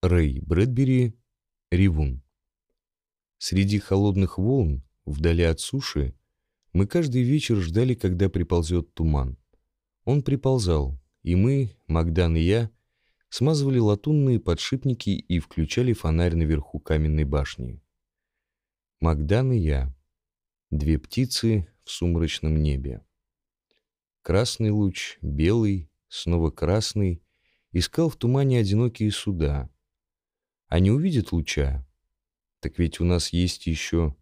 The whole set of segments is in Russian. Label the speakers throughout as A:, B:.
A: Рэй Брэдбери, Ревун. Среди холодных волн, вдали от суши, мы каждый вечер ждали, когда приползет туман. Он приползал, и мы, Магдан и я, смазывали латунные подшипники и включали фонарь наверху каменной башни. Магдан и я. Две птицы в сумрачном небе. Красный луч, белый, снова красный, искал в тумане одинокие суда. Не увидит луча? Так ведь у нас есть еще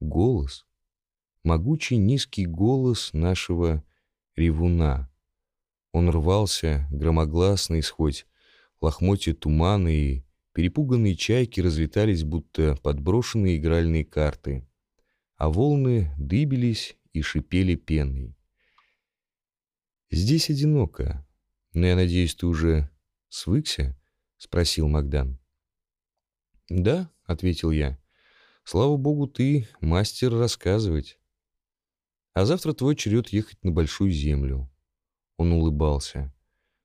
A: голос. Могучий низкий голос нашего ревуна. Он рвался, громогласный, хоть лохмотья тумана и перепуганные чайки разлетались, будто подброшенные игральные карты, а волны дыбились и шипели пеной. «Здесь одиноко, но я надеюсь, ты уже свыкся?» — спросил Магдан. «Да», — ответил я. «Слава богу, ты мастер рассказывать. А завтра твой черед ехать на Большую Землю». Он улыбался.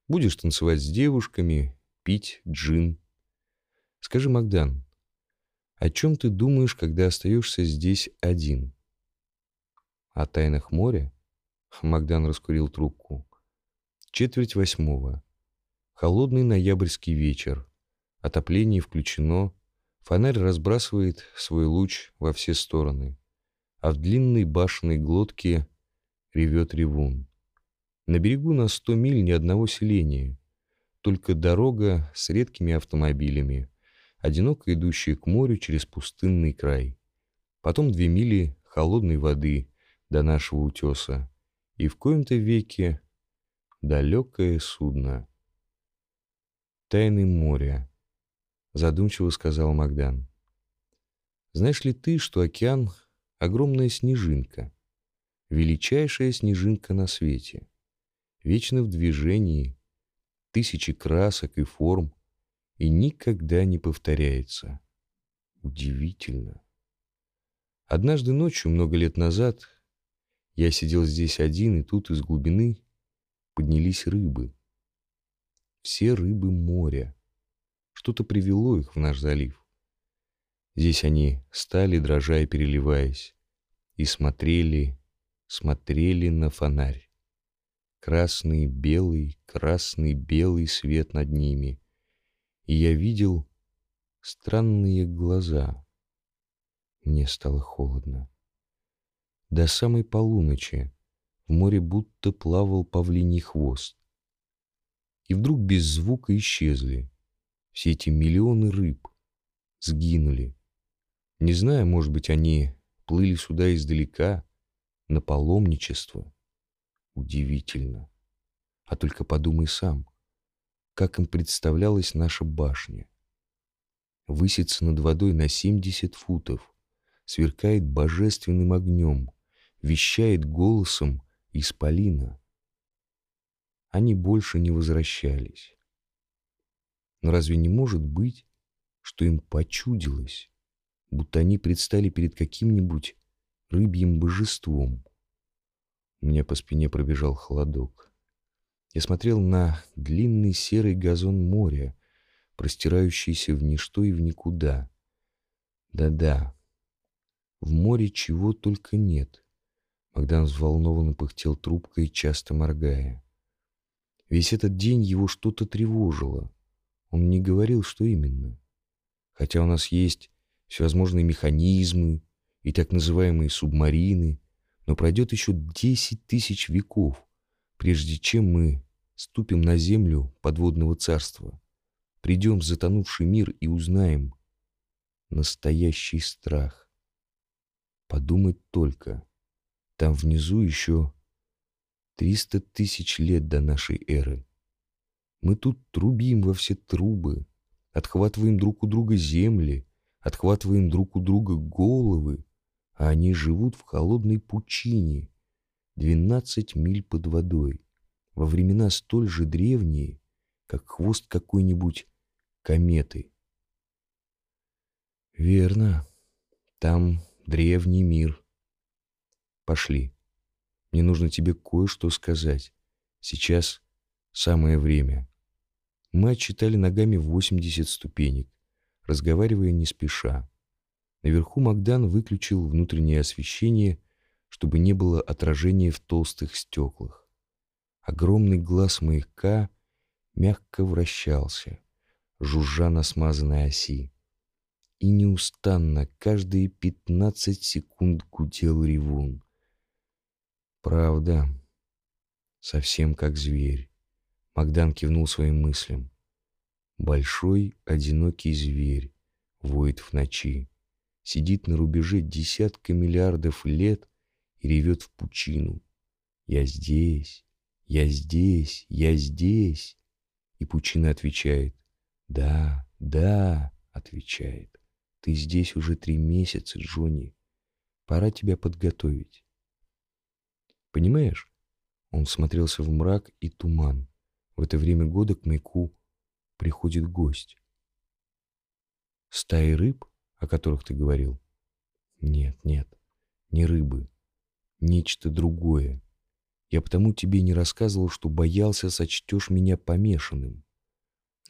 A: «Будешь танцевать с девушками, пить джин. Скажи, Магдан, о чем ты думаешь, когда остаешься здесь один?» «О тайнах моря?» Магдан раскурил трубку. Четверть восьмого. Холодный ноябрьский вечер. Отопление включено. Фонарь разбрасывает свой луч во все стороны. А в длинной башенной глотке ревет ревун. На берегу на сто миль ни одного селения. Только дорога с редкими автомобилями, одиноко идущая к морю через пустынный край. Потом две мили холодной воды до нашего утеса и в коем-то веке далекое судно. «Тайны моря», — задумчиво сказал Магдан. «Знаешь ли ты, что океан — огромная снежинка, величайшая снежинка на свете, вечно в движении, тысячи красок и форм, и никогда не повторяется. Удивительно. Однажды ночью, много лет назад, я сидел здесь один, и тут из глубины поднялись рыбы. Все рыбы моря. Что-то привело их в наш залив. Здесь они стали, дрожа и переливаясь, и смотрели, смотрели на фонарь. Красный, белый, красный, белый свет над ними. И я видел странные глаза. Мне стало холодно. До самой полуночи в море будто плавал павлиний хвост. И вдруг без звука исчезли. Все эти миллионы рыб сгинули. Не знаю, может быть, они плыли сюда издалека, на паломничество. Удивительно. А только подумай сам, как им представлялась наша башня. Высится над водой на 70 футов, сверкает божественным огнем, вещает голосом исполина. Они больше не возвращались. Но разве не может быть, что им почудилось, будто они предстали перед каким-нибудь рыбьим божеством? У меня по спине пробежал холодок. Я смотрел на длинный серый газон моря, простирающийся в ничто и в никуда. Да-да, в море чего только нет. Богдан взволнованно пыхтел трубкой, часто моргая. Весь этот день его что-то тревожило. Он не говорил, что именно. Хотя у нас есть всевозможные механизмы и так называемые субмарины, но пройдет еще десять тысяч веков, прежде чем мы ступим на землю подводного царства, придем в затонувший мир и узнаем настоящий страх. Подумать только — там внизу еще триста тысяч лет до нашей эры. Мы тут трубим во все трубы, отхватываем друг у друга земли, отхватываем друг у друга головы, а они живут в холодной пучине, двенадцать миль под водой, во времена столь же древние, как хвост какой-нибудь кометы. Верно, там древний мир. Пошли. Мне нужно тебе кое-что сказать. Сейчас самое время. Мы отчитали ногами 80 ступенек, разговаривая не спеша. Наверху Магдан выключил внутреннее освещение, чтобы не было отражения в толстых стеклах. Огромный глаз маяка мягко вращался, жужжа на смазанной оси. И неустанно каждые пятнадцать секунд гудел ревун. Правда, совсем как зверь. Магдан кивнул своим мыслям. Большой, одинокий зверь воет в ночи, сидит на рубеже десятка миллиардов лет и ревет в пучину. «Я здесь, я здесь, я здесь!» И пучина отвечает «Да, да», — отвечает. «Ты здесь уже три месяца, Джонни. Пора тебя подготовить». Понимаешь? Он смотрелся в мрак и туман. В это время года к маяку приходит гость. Стаи рыб, о которых ты говорил? Нет, нет, не рыбы. Нечто другое. Я потому тебе не рассказывал, что боялся, сочтешь меня помешанным.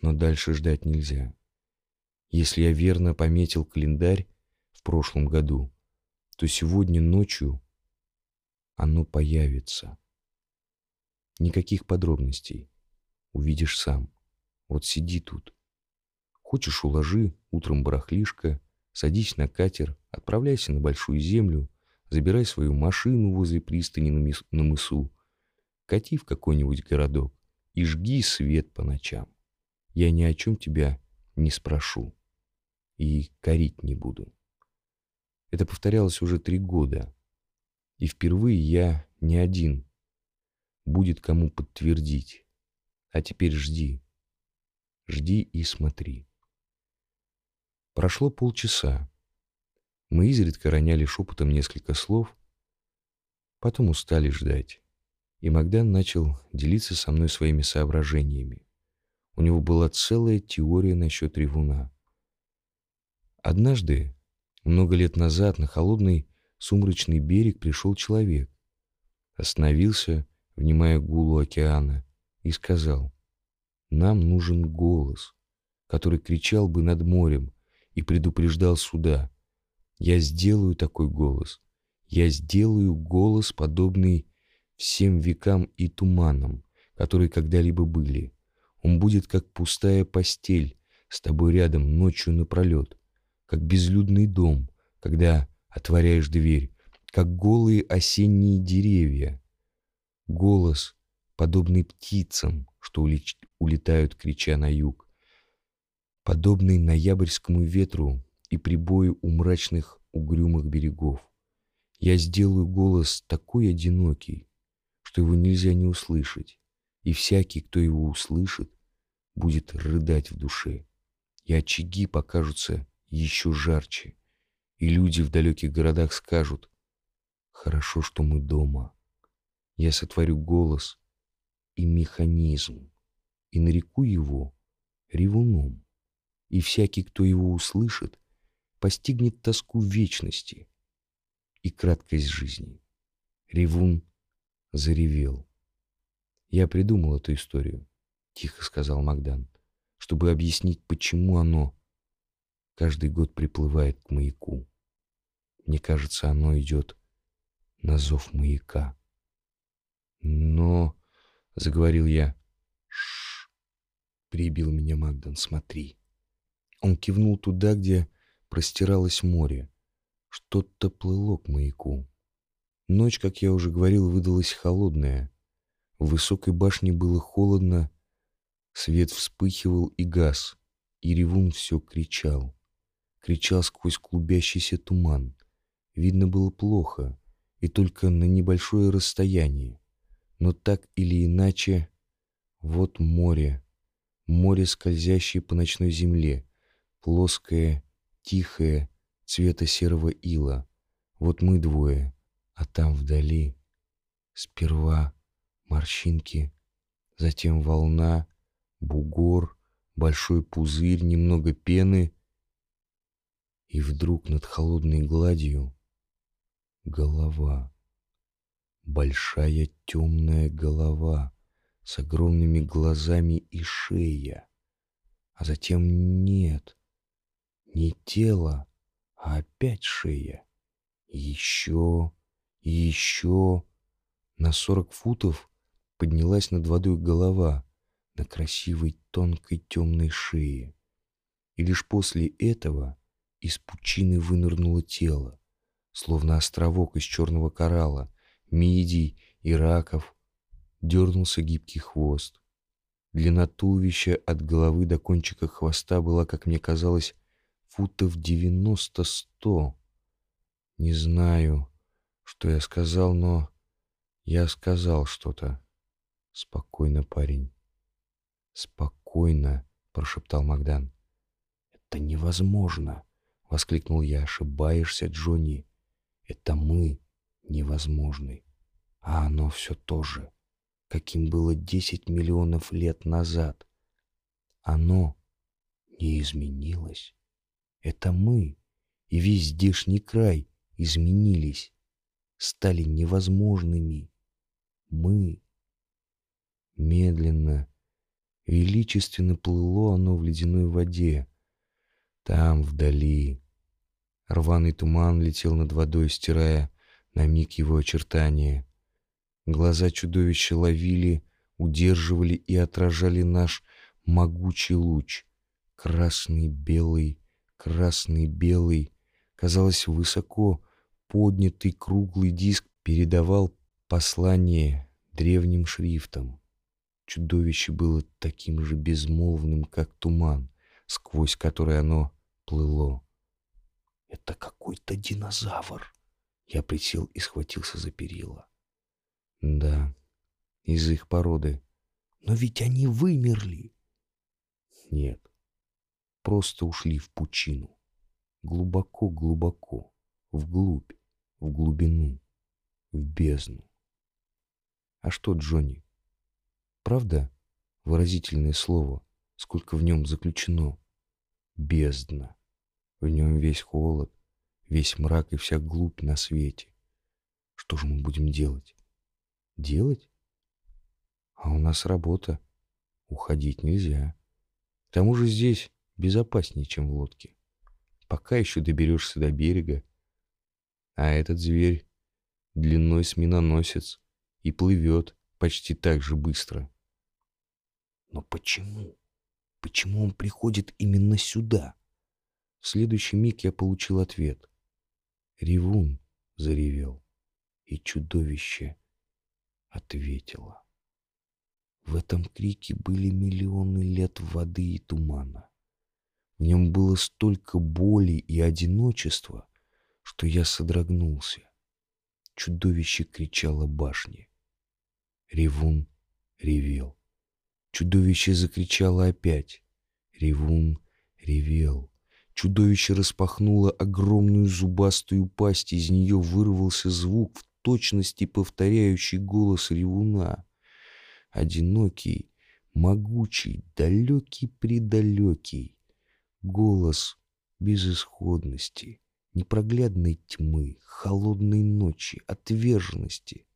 A: Но дальше ждать нельзя. Если я верно пометил календарь в прошлом году, то сегодня ночью оно появится. Никаких подробностей. Увидишь сам. Вот сиди тут. Хочешь, уложи, утром барахлишко, садись на катер, отправляйся на Большую Землю, забирай свою машину возле пристани на, мис- на мысу, кати в какой-нибудь городок и жги свет по ночам. Я ни о чем тебя не спрошу и корить не буду. Это повторялось уже три года, и впервые я не один. Будет кому подтвердить. А теперь жди. Жди и смотри. Прошло полчаса. Мы изредка роняли шепотом несколько слов, потом устали ждать. И Магдан начал делиться со мной своими соображениями. У него была целая теория насчет ревуна. Однажды, много лет назад, на холодный сумрачный берег пришел человек. Остановился, внимая гулу океана, и сказал, «Нам нужен голос, который кричал бы над морем и предупреждал суда. Я сделаю такой голос. Я сделаю голос, подобный всем векам и туманам, которые когда-либо были. Он будет как пустая постель с тобой рядом ночью напролет, как безлюдный дом, когда отворяешь дверь, как голые осенние деревья. Голос, подобный птицам, что улетают, крича на юг, подобный ноябрьскому ветру и прибою у мрачных угрюмых берегов. Я сделаю голос такой одинокий, что его нельзя не услышать, и всякий, кто его услышит, будет рыдать в душе, и очаги покажутся еще жарче, и люди в далеких городах скажут «Хорошо, что мы дома». Я сотворю голос, и механизм, и нареку его ревуном, и всякий, кто его услышит, постигнет тоску вечности и краткость жизни. Ревун заревел. «Я придумал эту историю», — тихо сказал Магдан, «чтобы объяснить, почему оно каждый год приплывает к маяку. Мне кажется, оно идет на зов маяка. Но — заговорил я. «Шш!» — прибил меня Магдан. «Смотри». Он кивнул туда, где простиралось море. Что-то плыло к маяку. Ночь, как я уже говорил, выдалась холодная. В высокой башне было холодно, свет вспыхивал и газ, и ревун все кричал. Кричал сквозь клубящийся туман. Видно было плохо, и только на небольшое расстояние. Но так или иначе, вот море, море, скользящее по ночной земле, плоское, тихое, цвета серого ила. Вот мы двое, а там вдали сперва морщинки, затем волна, бугор, большой пузырь, немного пены, и вдруг над холодной гладью голова большая темная голова с огромными глазами и шея.
B: а затем нет. Не тело, а опять шея. еще, еще. На сорок футов поднялась над водой голова на красивой тонкой темной шее. И лишь после этого из пучины вынырнуло тело, словно островок из черного коралла, мидий и раков, дернулся гибкий хвост. Длина туловища от головы до кончика хвоста была, как мне казалось, футов девяносто-сто. Не знаю, что я сказал, но я сказал что-то. Спокойно, парень. Спокойно, прошептал Магдан. Это невозможно, воскликнул я. Ошибаешься, Джонни. Это мы невозможны. А оно все то же, каким было десять миллионов лет назад. Оно не изменилось. Это мы и весь здешний край изменились, стали невозможными. Мы. Медленно, величественно плыло оно в ледяной воде. Там, вдали, рваный туман летел над водой, стирая на миг его очертания. Глаза чудовища ловили, удерживали и отражали наш могучий луч. Красный, белый, красный, белый. Казалось, высоко поднятый круглый диск передавал послание древним шрифтом. Чудовище было таким же безмолвным, как туман, сквозь который оно плыло. «Это какой-то динозавр!» Я присел и схватился за перила. Да, из их породы. Но ведь они вымерли. Нет, просто ушли в пучину. Глубоко-глубоко, вглубь, в глубину, в бездну. А что, Джонни? Правда выразительное слово, сколько в нем заключено? Бездна. В нем весь холод, весь мрак и вся глубь на свете. Что же мы будем делать? Делать? А у нас работа. Уходить нельзя. К тому же здесь безопаснее, чем в лодке. Пока еще доберешься до берега. А этот зверь длиной с миноносец и плывет почти так же быстро. Но почему? Почему он приходит именно сюда? В следующий миг я получил ответ. Ревун заревел, и чудовище ответила. В этом крике были миллионы лет воды и тумана. В нем было столько боли и одиночества, что я содрогнулся. Чудовище кричало башне. Ревун ревел. Чудовище закричало опять. Ревун ревел. Чудовище распахнуло огромную зубастую пасть, из нее вырвался звук в точности повторяющий голос ревуна. Одинокий, могучий, далекий-предалекий. Голос безысходности, непроглядной тьмы, холодной ночи, отверженности.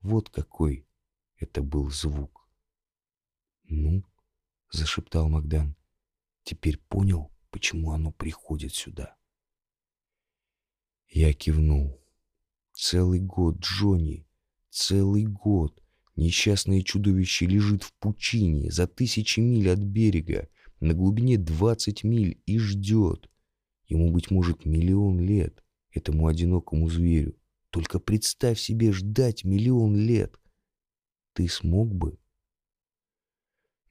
B: Вот какой это был звук. «Ну?» — зашептал Магдан. «Теперь понял, почему оно приходит сюда?» Я кивнул. Целый год, Джонни, целый год. Несчастное чудовище лежит в пучине за тысячи миль от берега, на глубине двадцать миль и ждет. Ему, быть может, миллион лет, этому одинокому зверю. Только представь себе ждать миллион лет. Ты смог бы?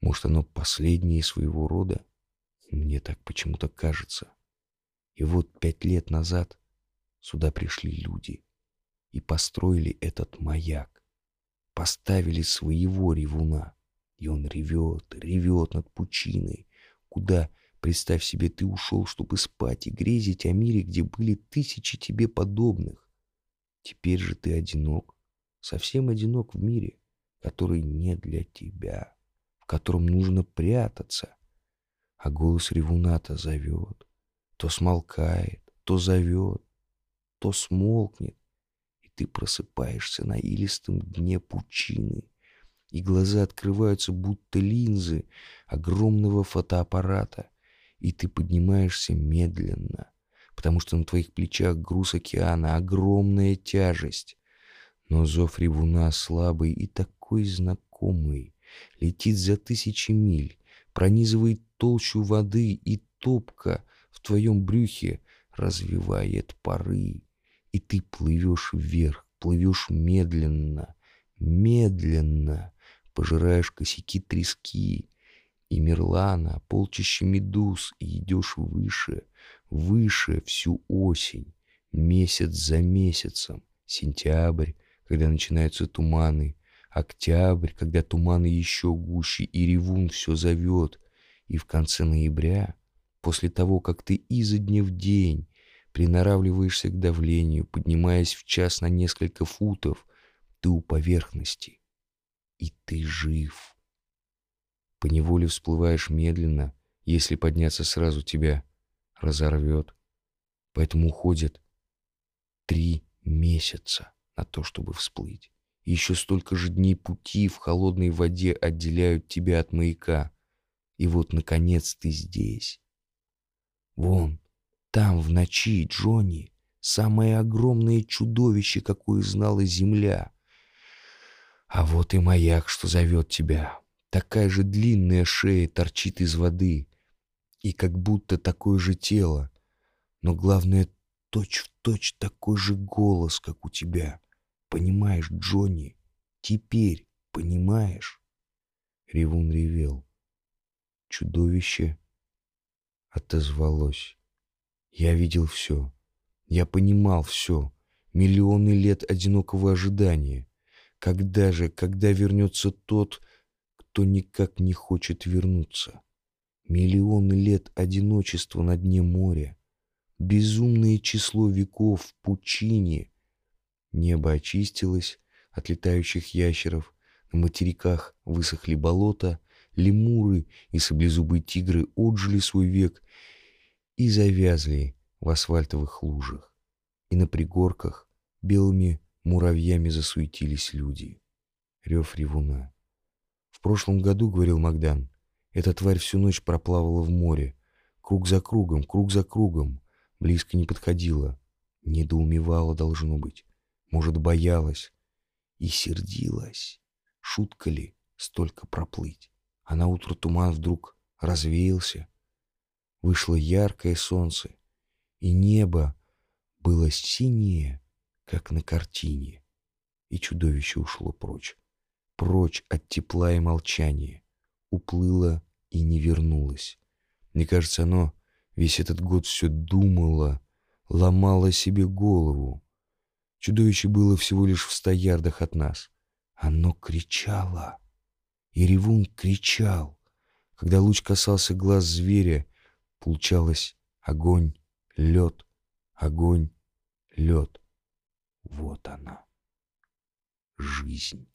B: Может, оно последнее своего рода? Мне так почему-то кажется. И вот пять лет назад сюда пришли люди — и построили этот маяк. Поставили своего ревуна, и он ревет, ревет над пучиной, куда, представь себе, ты ушел, чтобы спать и грезить о мире, где были тысячи тебе подобных. Теперь же ты одинок, совсем одинок в мире, который не для тебя, в котором нужно прятаться. А голос ревуната зовет, то смолкает, то зовет, то смолкнет, ты просыпаешься на илистом дне пучины, и глаза открываются, будто линзы огромного фотоаппарата, и ты поднимаешься медленно, потому что на твоих плечах груз океана, огромная тяжесть. Но зов ревуна слабый и такой знакомый, летит за тысячи миль, пронизывает толщу воды и топка в твоем брюхе развивает пары, и ты плывешь вверх, плывешь медленно, медленно, пожираешь косяки трески и мерлана, полчища медуз, и идешь выше, выше всю осень, месяц за месяцем, сентябрь, когда начинаются туманы, октябрь, когда туманы еще гуще, и ревун все зовет, и в конце ноября, после того, как ты изо дня в день приноравливаешься к давлению, поднимаясь в час на несколько футов, ты у поверхности, и ты жив. Поневоле всплываешь медленно, если подняться сразу тебя разорвет. Поэтому уходит три месяца на то, чтобы всплыть. И еще столько же дней пути в холодной воде отделяют тебя от маяка. И вот, наконец, ты здесь. Вон, там, в ночи, Джонни, самое огромное чудовище, какое знала земля. А вот и маяк, что зовет тебя. Такая же длинная шея торчит из воды. И как будто такое же тело. Но главное, точь-в-точь точь такой же голос, как у тебя. Понимаешь, Джонни? Теперь понимаешь? Ревун ревел. Чудовище отозвалось. Я видел все. Я понимал все. Миллионы лет одинокого ожидания. Когда же, когда вернется тот, кто никак не хочет вернуться? Миллионы лет одиночества на дне моря. Безумное число веков в пучине. Небо очистилось от летающих ящеров. На материках высохли болота. Лемуры и саблезубые тигры отжили свой век и завязли в асфальтовых лужах. И на пригорках белыми муравьями засуетились люди. Рев ревуна. В прошлом году, говорил Магдан, эта тварь всю ночь проплавала в море. Круг за кругом, круг за кругом. Близко не подходила. Недоумевала, должно быть. Может, боялась. И сердилась. Шутка ли столько проплыть? А на утро туман вдруг развеялся, вышло яркое солнце, и небо было синее, как на картине, и чудовище ушло прочь, прочь от тепла и молчания, уплыло и не вернулось. Мне кажется, оно весь этот год все думало, ломало себе голову. Чудовище было всего лишь в ста ярдах от нас. Оно кричало, и ревун кричал. Когда луч касался глаз зверя, Получалось огонь, лед, огонь, лед. Вот она. Жизнь,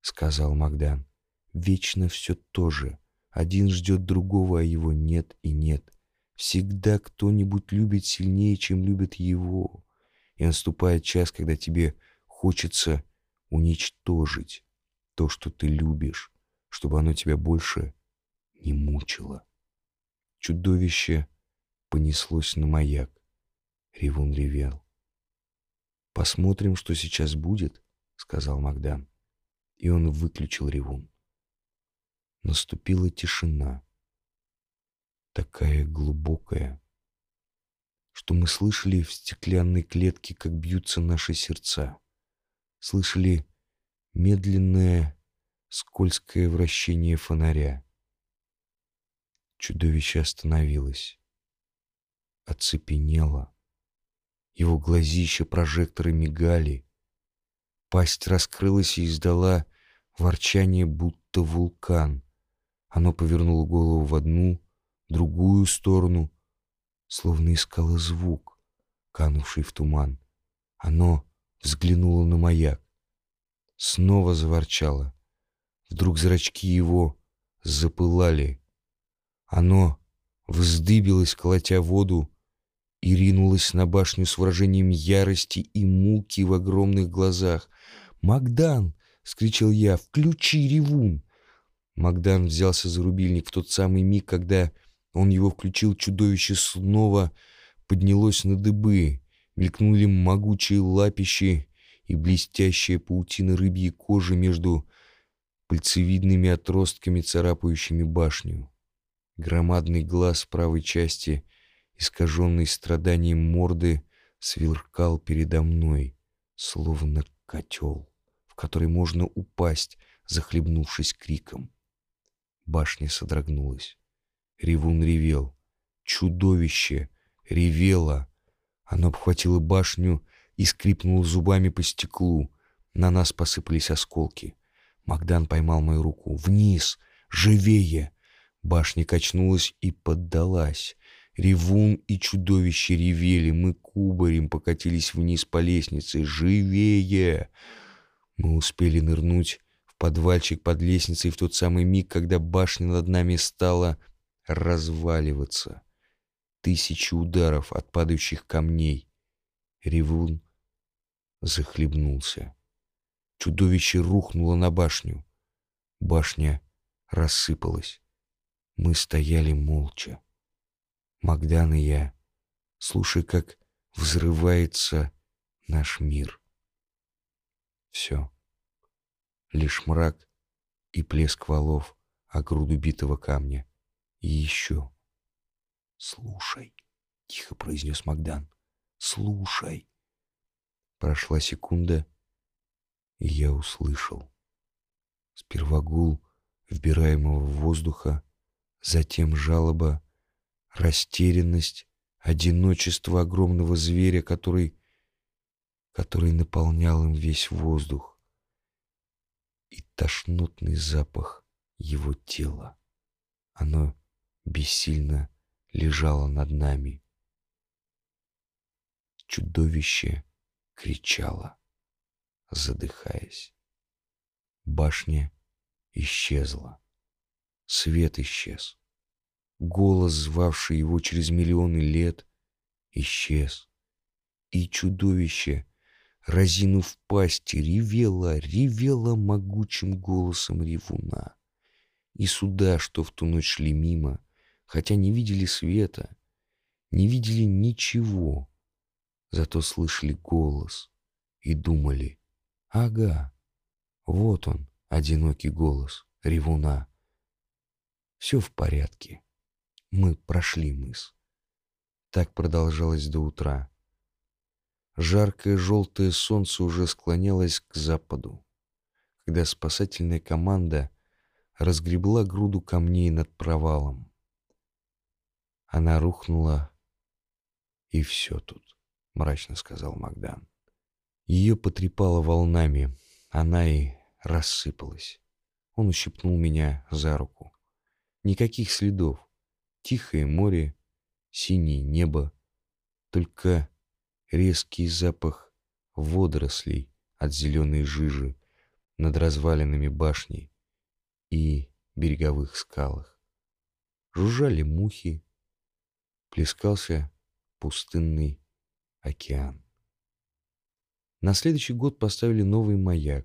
B: сказал Магдан. Вечно все то же. Один ждет другого, а его нет и нет. Всегда кто-нибудь любит сильнее, чем любит его. И наступает час, когда тебе хочется уничтожить то, что ты любишь, чтобы оно тебя больше не мучило. Чудовище понеслось на маяк. Ревун ревел. «Посмотрим, что сейчас будет», — сказал Магдан. И он выключил ревун. Наступила тишина. Такая глубокая, что мы слышали в стеклянной клетке, как бьются наши сердца. Слышали медленное, скользкое вращение фонаря. Чудовище остановилось. Оцепенело. Его глазища прожекторы мигали. Пасть раскрылась и издала ворчание, будто вулкан. Оно повернуло голову в одну, другую сторону, словно искало звук, канувший в туман. Оно взглянуло на маяк. Снова заворчало. Вдруг зрачки его запылали. Оно вздыбилось, колотя воду, и ринулось на башню с выражением ярости и муки в огромных глазах. «Магдан!» — скричал я. «Включи, ревун!» Магдан взялся за рубильник в тот самый миг, когда он его включил, чудовище снова поднялось на дыбы, мелькнули могучие лапищи и блестящая паутина рыбьей кожи между пальцевидными отростками, царапающими башню. Громадный глаз правой части, искаженный страданием морды, сверкал передо мной, словно котел, в который можно упасть, захлебнувшись криком. Башня содрогнулась. Ревун ревел. Чудовище ревело. Оно обхватило башню и скрипнуло зубами по стеклу. На нас посыпались осколки. Магдан поймал мою руку. «Вниз! Живее!» Башня качнулась и поддалась. Ревун и чудовище ревели. Мы кубарем покатились вниз по лестнице. «Живее!» Мы успели нырнуть в подвальчик под лестницей в тот самый миг, когда башня над нами стала разваливаться. Тысячи ударов от падающих камней. Ревун захлебнулся. Чудовище рухнуло на башню. Башня рассыпалась. Мы стояли молча. Магдан и я, слушая, как взрывается наш мир. Все. Лишь мрак и плеск валов о груду битого камня. И еще. «Слушай», — тихо произнес Магдан, — «слушай». Прошла секунда, и я услышал. Сперва гул вбираемого воздуха, затем жалоба, растерянность, одиночество огромного зверя, который, который наполнял им весь воздух, и тошнотный запах его тела. Оно бессильно лежало над нами. Чудовище кричало задыхаясь. Башня исчезла. Свет исчез. Голос, звавший его через миллионы лет, исчез. И чудовище, разинув пасти, ревело, ревело могучим голосом ревуна. И суда, что в ту ночь шли мимо, хотя не видели света, не видели ничего, зато слышали голос и думали — Ага, вот он, одинокий голос ревуна. Все в порядке. Мы прошли мыс. Так продолжалось до утра. Жаркое желтое солнце уже склонялось к западу, когда спасательная команда разгребла груду камней над провалом. Она рухнула, и все тут, мрачно сказал Магдан. Ее потрепало волнами, она и рассыпалась. Он ущипнул меня за руку. Никаких следов. Тихое море, синее небо. Только резкий запах водорослей от зеленой жижи над развалинами башни и береговых скалах. Жужжали мухи, плескался пустынный океан. На следующий год поставили новый маяк.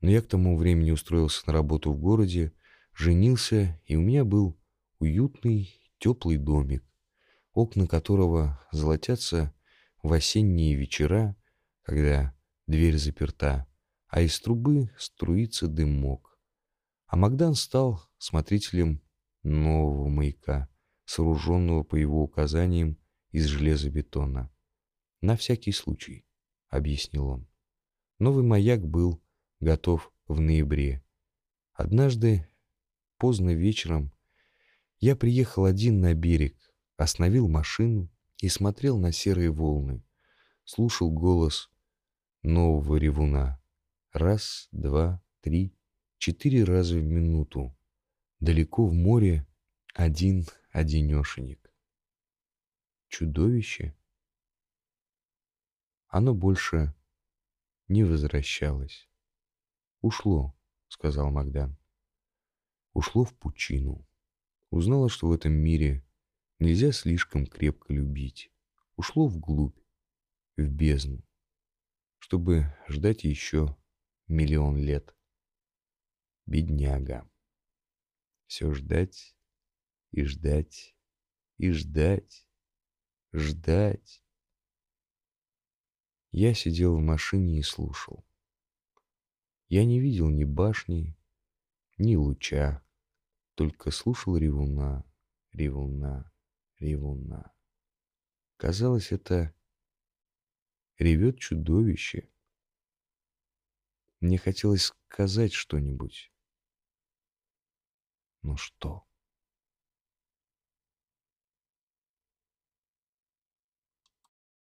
B: Но я к тому времени устроился на работу в городе, женился, и у меня был уютный, теплый домик, окна которого золотятся в осенние вечера, когда дверь заперта, а из трубы струится дымок. А Магдан стал смотрителем нового маяка, сооруженного по его указаниям из железобетона. На всякий случай. — объяснил он. Новый маяк был готов в ноябре. Однажды, поздно вечером, я приехал один на берег, остановил машину и смотрел на серые волны, слушал голос нового ревуна. Раз, два, три, четыре раза в минуту. Далеко в море один-одинешенек. Чудовище оно больше не возвращалось. «Ушло», — сказал Магдан. «Ушло в пучину. Узнало, что в этом мире нельзя слишком крепко любить. Ушло вглубь, в бездну, чтобы ждать еще миллион лет. Бедняга. Все ждать и ждать и ждать, ждать. Я сидел в машине и слушал. Я не видел ни башни, ни луча, только слушал ревуна, ревуна, ревуна. Казалось, это ревет чудовище. Мне хотелось сказать что-нибудь. Но что?